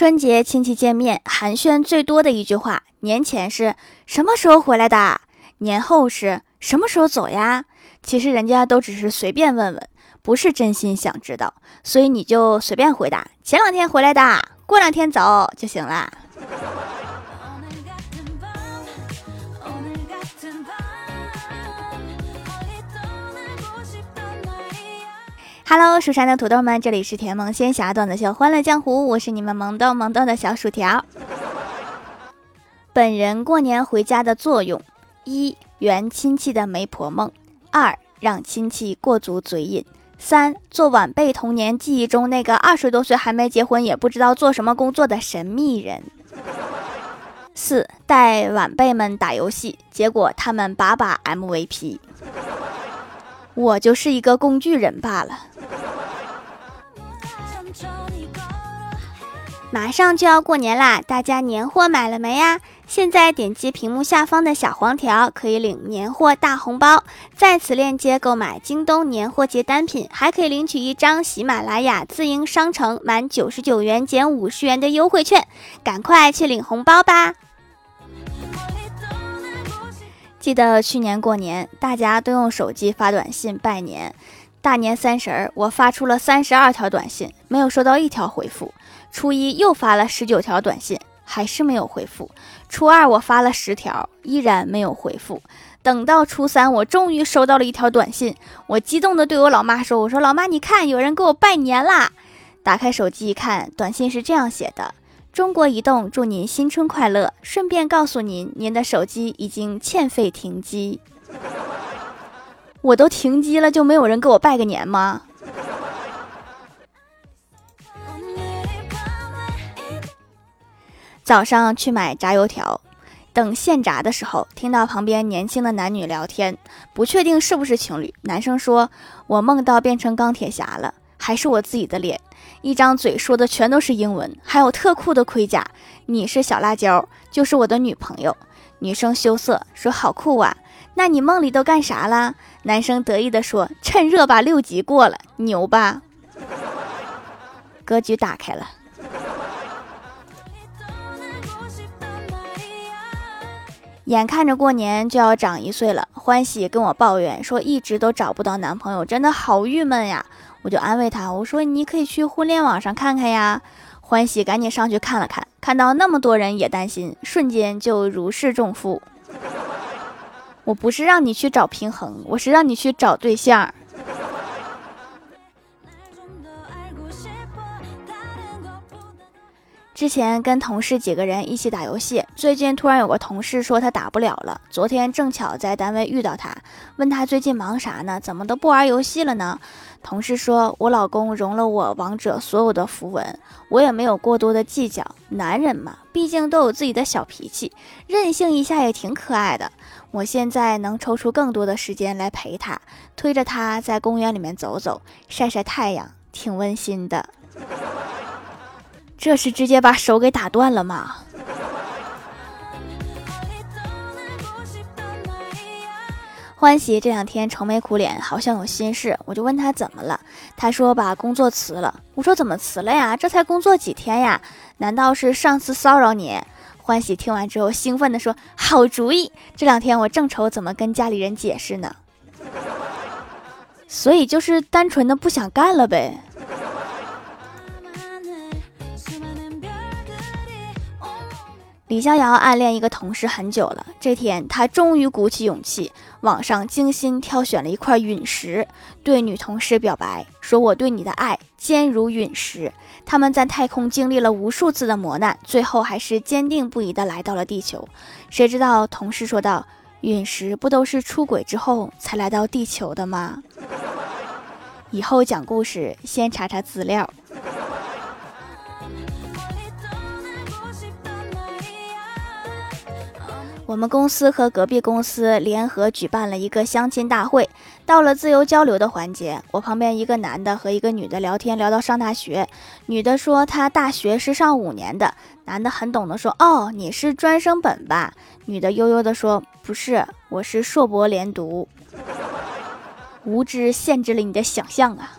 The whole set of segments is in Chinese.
春节亲戚见面，寒暄最多的一句话，年前是什么时候回来的？年后是什么时候走呀？其实人家都只是随便问问，不是真心想知道，所以你就随便回答，前两天回来的，过两天走就行了。Hello，蜀山的土豆们，这里是甜萌仙侠段子秀《欢乐江湖》，我是你们萌豆萌豆的小薯条。本人过年回家的作用：一、圆亲戚的媒婆梦；二、让亲戚过足嘴瘾；三、做晚辈童年记忆中那个二十多岁还没结婚也不知道做什么工作的神秘人；四、带晚辈们打游戏，结果他们把把 MVP，我就是一个工具人罢了。马上就要过年啦，大家年货买了没呀？现在点击屏幕下方的小黄条，可以领年货大红包，在此链接购买京东年货节单品，还可以领取一张喜马拉雅自营商城满九十九元减五十元的优惠券，赶快去领红包吧！记得去年过年，大家都用手机发短信拜年。大年三十儿，我发出了三十二条短信，没有收到一条回复。初一又发了十九条短信，还是没有回复。初二我发了十条，依然没有回复。等到初三，我终于收到了一条短信，我激动地对我老妈说：“我说老妈，你看，有人给我拜年啦！”打开手机一看，短信是这样写的：“中国移动祝您新春快乐，顺便告诉您，您的手机已经欠费停机。”我都停机了，就没有人给我拜个年吗？早上去买炸油条，等现炸的时候，听到旁边年轻的男女聊天，不确定是不是情侣。男生说：“我梦到变成钢铁侠了，还是我自己的脸，一张嘴说的全都是英文，还有特酷的盔甲。你是小辣椒，就是我的女朋友。”女生羞涩说：“好酷啊！那你梦里都干啥啦？”男生得意地说：“趁热把六级过了，牛吧？”格局打开了。眼看着过年就要长一岁了，欢喜跟我抱怨说一直都找不到男朋友，真的好郁闷呀！我就安慰他，我说你可以去互联网上看看呀。欢喜赶紧上去看了看，看到那么多人也担心，瞬间就如释重负。我不是让你去找平衡，我是让你去找对象。之前跟同事几个人一起打游戏，最近突然有个同事说他打不了了。昨天正巧在单位遇到他，问他最近忙啥呢？怎么都不玩游戏了呢？同事说：“我老公融了我王者所有的符文，我也没有过多的计较。男人嘛，毕竟都有自己的小脾气，任性一下也挺可爱的。我现在能抽出更多的时间来陪他，推着他在公园里面走走，晒晒太阳，挺温馨的。这是直接把手给打断了吗？”欢喜这两天愁眉苦脸，好像有心事，我就问他怎么了。他说把工作辞了。我说怎么辞了呀？这才工作几天呀？难道是上次骚扰你？欢喜听完之后兴奋地说：“好主意！这两天我正愁怎么跟家里人解释呢。”所以就是单纯的不想干了呗。李逍遥暗恋一个同事很久了，这天他终于鼓起勇气，网上精心挑选了一块陨石，对女同事表白，说我对你的爱坚如陨石。他们在太空经历了无数次的磨难，最后还是坚定不移地来到了地球。谁知道同事说道：“陨石不都是出轨之后才来到地球的吗？” 以后讲故事先查查资料。我们公司和隔壁公司联合举办了一个相亲大会，到了自由交流的环节，我旁边一个男的和一个女的聊天，聊到上大学，女的说她大学是上五年的，男的很懂得说，哦，你是专升本吧？女的悠悠的说，不是，我是硕博连读。无知限制了你的想象啊！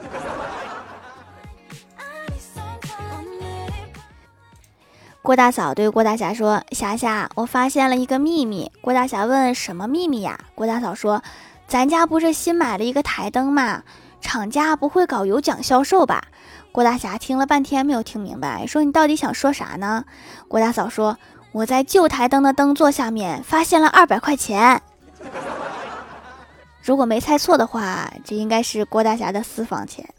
郭大嫂对郭大侠说：“霞霞，我发现了一个秘密。”郭大侠问：“什么秘密呀？”郭大嫂说：“咱家不是新买了一个台灯吗？厂家不会搞有奖销售吧？”郭大侠听了半天没有听明白，说：“你到底想说啥呢？”郭大嫂说：“我在旧台灯的灯座下面发现了二百块钱。”如果没猜错的话，这应该是郭大侠的私房钱。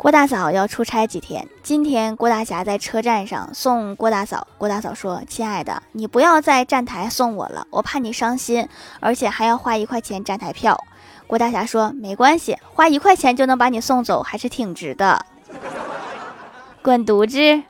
郭大嫂要出差几天，今天郭大侠在车站上送郭大嫂。郭大嫂说：“亲爱的，你不要在站台送我了，我怕你伤心，而且还要花一块钱站台票。”郭大侠说：“没关系，花一块钱就能把你送走，还是挺值的。” 滚犊子！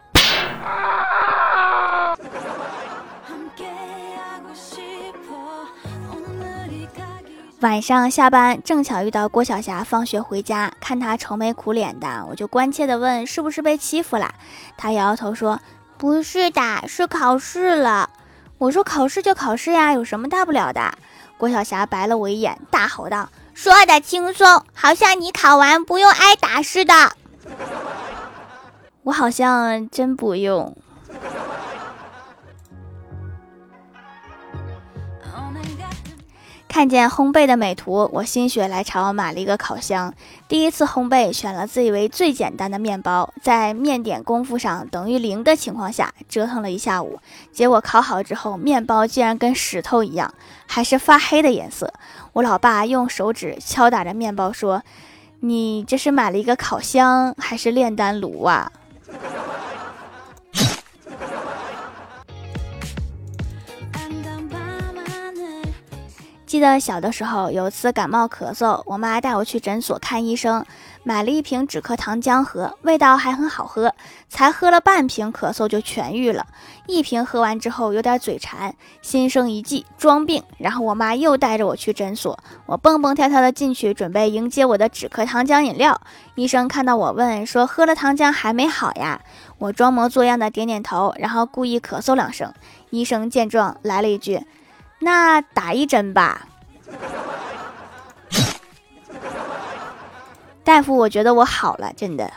晚上下班，正巧遇到郭晓霞放学回家，看她愁眉苦脸的，我就关切的问：“是不是被欺负了？”她摇摇头说：“不是的，是考试了。”我说：“考试就考试呀，有什么大不了的？”郭晓霞白了我一眼，大吼道：“说的轻松，好像你考完不用挨打似的。”我好像真不用。看见烘焙的美图，我心血来潮买了一个烤箱。第一次烘焙，选了自以为最简单的面包，在面点功夫上等于零的情况下折腾了一下午，结果烤好之后，面包竟然跟石头一样，还是发黑的颜色。我老爸用手指敲打着面包说：“你这是买了一个烤箱还是炼丹炉啊？”记得小的时候，有一次感冒咳嗽，我妈带我去诊所看医生，买了一瓶止咳糖浆喝，味道还很好喝。才喝了半瓶，咳嗽就痊愈了。一瓶喝完之后，有点嘴馋，心生一计，装病。然后我妈又带着我去诊所，我蹦蹦跳跳的进去，准备迎接我的止咳糖浆饮料。医生看到我问说：“喝了糖浆还没好呀？”我装模作样的点点头，然后故意咳嗽两声。医生见状，来了一句。那打一针吧，大夫，我觉得我好了，真的。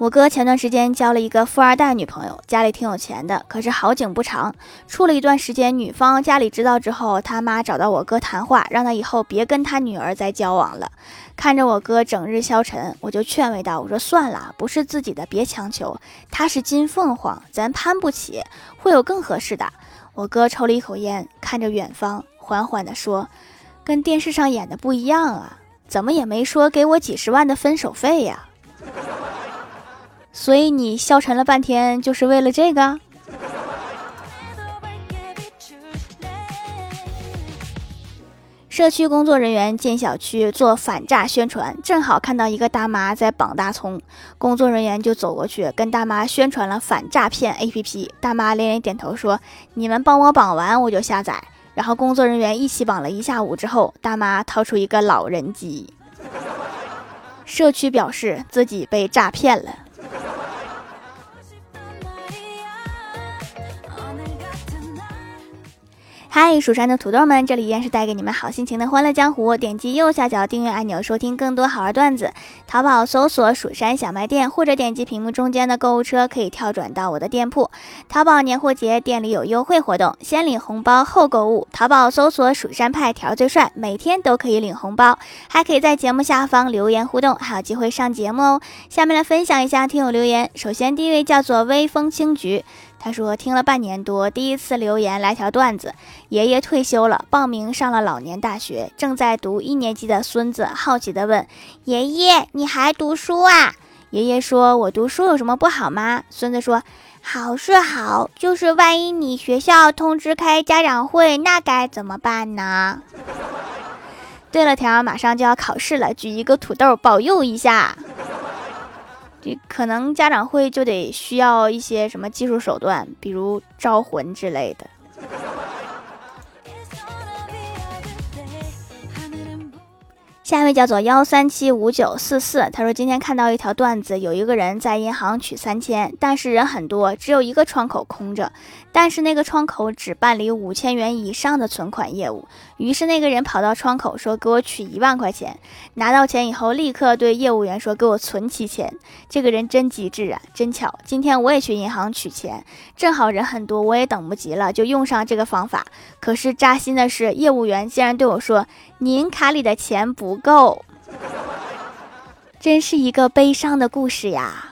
我哥前段时间交了一个富二代女朋友，家里挺有钱的。可是好景不长，处了一段时间，女方家里知道之后，他妈找到我哥谈话，让他以后别跟他女儿再交往了。看着我哥整日消沉，我就劝慰道：“我说算了，不是自己的别强求。他是金凤凰，咱攀不起，会有更合适的。”我哥抽了一口烟，看着远方，缓缓地说：“跟电视上演的不一样啊，怎么也没说给我几十万的分手费呀？”所以你消沉了半天，就是为了这个？社区工作人员进小区做反诈宣传，正好看到一个大妈在绑大葱，工作人员就走过去跟大妈宣传了反诈骗 APP。大妈连连点头说：“你们帮我绑完，我就下载。”然后工作人员一起绑了一下午之后，大妈掏出一个老人机。社区表示自己被诈骗了。嗨，蜀山的土豆们，这里依然是带给你们好心情的欢乐江湖。点击右下角订阅按钮，收听更多好玩段子。淘宝搜索“蜀山小卖店”，或者点击屏幕中间的购物车，可以跳转到我的店铺。淘宝年货节店里有优惠活动，先领红包后购物。淘宝搜索“蜀山派条最帅”，每天都可以领红包，还可以在节目下方留言互动，还有机会上节目哦。下面来分享一下听友留言。首先第一位叫做微风青菊。他说：“听了半年多，第一次留言来条段子。爷爷退休了，报名上了老年大学，正在读一年级的孙子好奇地问：爷爷，你还读书啊？爷爷说：我读书有什么不好吗？孙子说：好是好，就是万一你学校通知开家长会，那该怎么办呢？对了，条马上就要考试了，举一个土豆保佑一下。”这可能家长会就得需要一些什么技术手段，比如招魂之类的。下一位叫做幺三七五九四四，他说今天看到一条段子，有一个人在银行取三千，但是人很多，只有一个窗口空着，但是那个窗口只办理五千元以上的存款业务。于是那个人跑到窗口说：“给我取一万块钱。”拿到钱以后，立刻对业务员说：“给我存七千。”这个人真机智啊！真巧，今天我也去银行取钱，正好人很多，我也等不及了，就用上这个方法。可是扎心的是，业务员竟然对我说：“您卡里的钱不够。”真是一个悲伤的故事呀。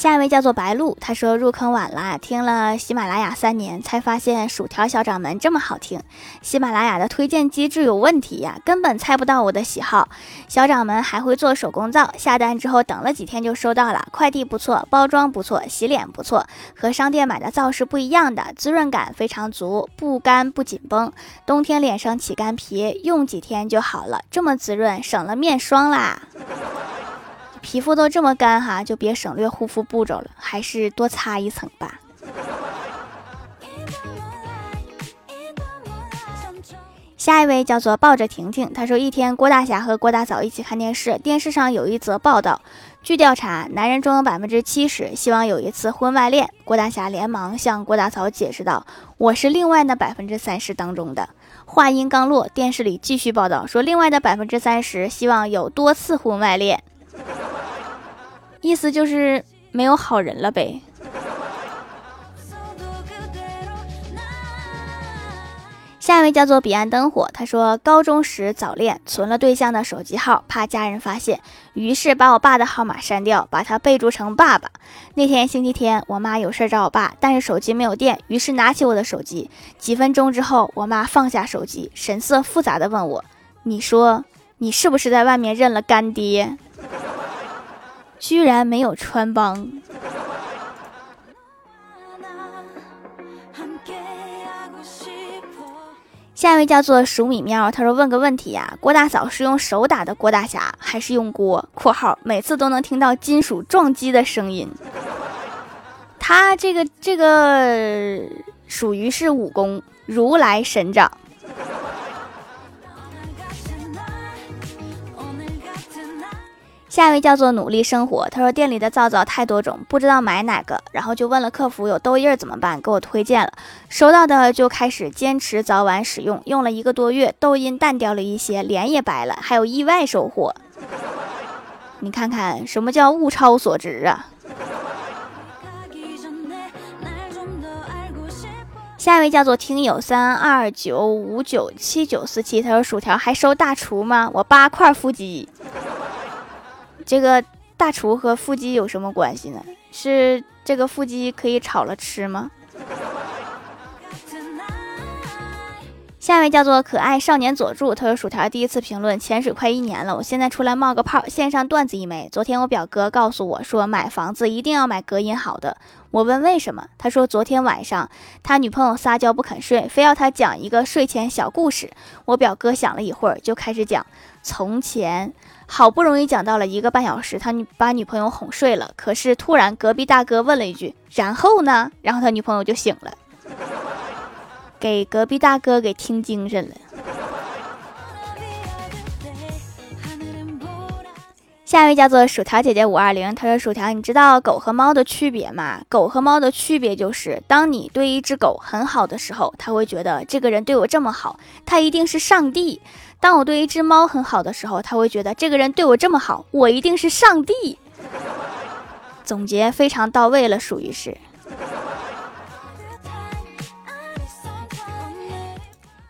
下一位叫做白鹿，他说入坑晚了，听了喜马拉雅三年，才发现薯条小掌门这么好听。喜马拉雅的推荐机制有问题呀，根本猜不到我的喜好。小掌门还会做手工皂，下单之后等了几天就收到了，快递不错，包装不错，洗脸不错，和商店买的皂是不一样的，滋润感非常足，不干不紧绷，冬天脸上起干皮，用几天就好了，这么滋润，省了面霜啦。皮肤都这么干哈，就别省略护肤步骤了，还是多擦一层吧。下一位叫做抱着婷婷，他说一天郭大侠和郭大嫂一起看电视，电视上有一则报道，据调查，男人中有百分之七十希望有一次婚外恋。郭大侠连忙向郭大嫂解释道：“我是另外那百分之三十当中的。”话音刚落，电视里继续报道说，另外的百分之三十希望有多次婚外恋。意思就是没有好人了呗。下一位叫做彼岸灯火，他说高中时早恋，存了对象的手机号，怕家人发现，于是把我爸的号码删掉，把他备注成爸爸。那天星期天，我妈有事找我爸，但是手机没有电，于是拿起我的手机。几分钟之后，我妈放下手机，神色复杂的问我：“你说你是不是在外面认了干爹？”居然没有穿帮。下一位叫做鼠米喵，他说问个问题呀，郭大嫂是用手打的郭大侠，还是用锅（括号每次都能听到金属撞击的声音）？他这个这个属于是武功如来神掌。下一位叫做努力生活，他说店里的皂皂太多种，不知道买哪个，然后就问了客服有痘印怎么办，给我推荐了。收到的就开始坚持早晚使用，用了一个多月，痘印淡掉了一些，脸也白了，还有意外收获。你看看什么叫物超所值啊！下一位叫做听友三二九五九七九四七，他说薯条还收大厨吗？我八块腹肌。这个大厨和腹肌有什么关系呢？是这个腹肌可以炒了吃吗？下一位叫做可爱少年佐助，他说薯条第一次评论潜水快一年了，我现在出来冒个泡，线上段子一枚。昨天我表哥告诉我说买房子一定要买隔音好的，我问为什么，他说昨天晚上他女朋友撒娇不肯睡，非要他讲一个睡前小故事。我表哥想了一会儿就开始讲从前。好不容易讲到了一个半小时，他女把女朋友哄睡了。可是突然隔壁大哥问了一句：“然后呢？”然后他女朋友就醒了，给隔壁大哥给听精神了。下一位叫做薯条姐姐五二零，她说：“薯条，你知道狗和猫的区别吗？狗和猫的区别就是，当你对一只狗很好的时候，它会觉得这个人对我这么好，他一定是上帝。”当我对一只猫很好的时候，它会觉得这个人对我这么好，我一定是上帝。总结非常到位了，属于是。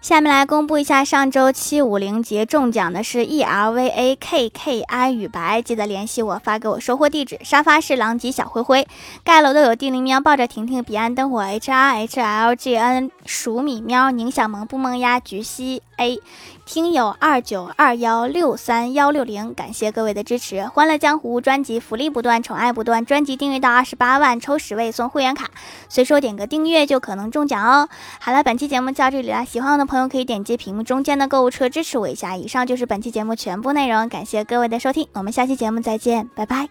下面来公布一下上周七五零节中奖的是 E L V A K K I 与白，记得联系我发给我收货地址。沙发是狼藉小灰灰，盖楼的有地灵喵抱着婷婷，彼岸灯火 H R H L G N 鼠米喵宁小萌不萌呀菊溪 A。听友二九二幺六三幺六零，感谢各位的支持！欢乐江湖专辑福利不断，宠爱不断，专辑订阅到二十八万抽十位送会员卡，随手点个订阅就可能中奖哦！好了，本期节目就到这里了，喜欢我的朋友可以点击屏幕中间的购物车支持我一下。以上就是本期节目全部内容，感谢各位的收听，我们下期节目再见，拜拜。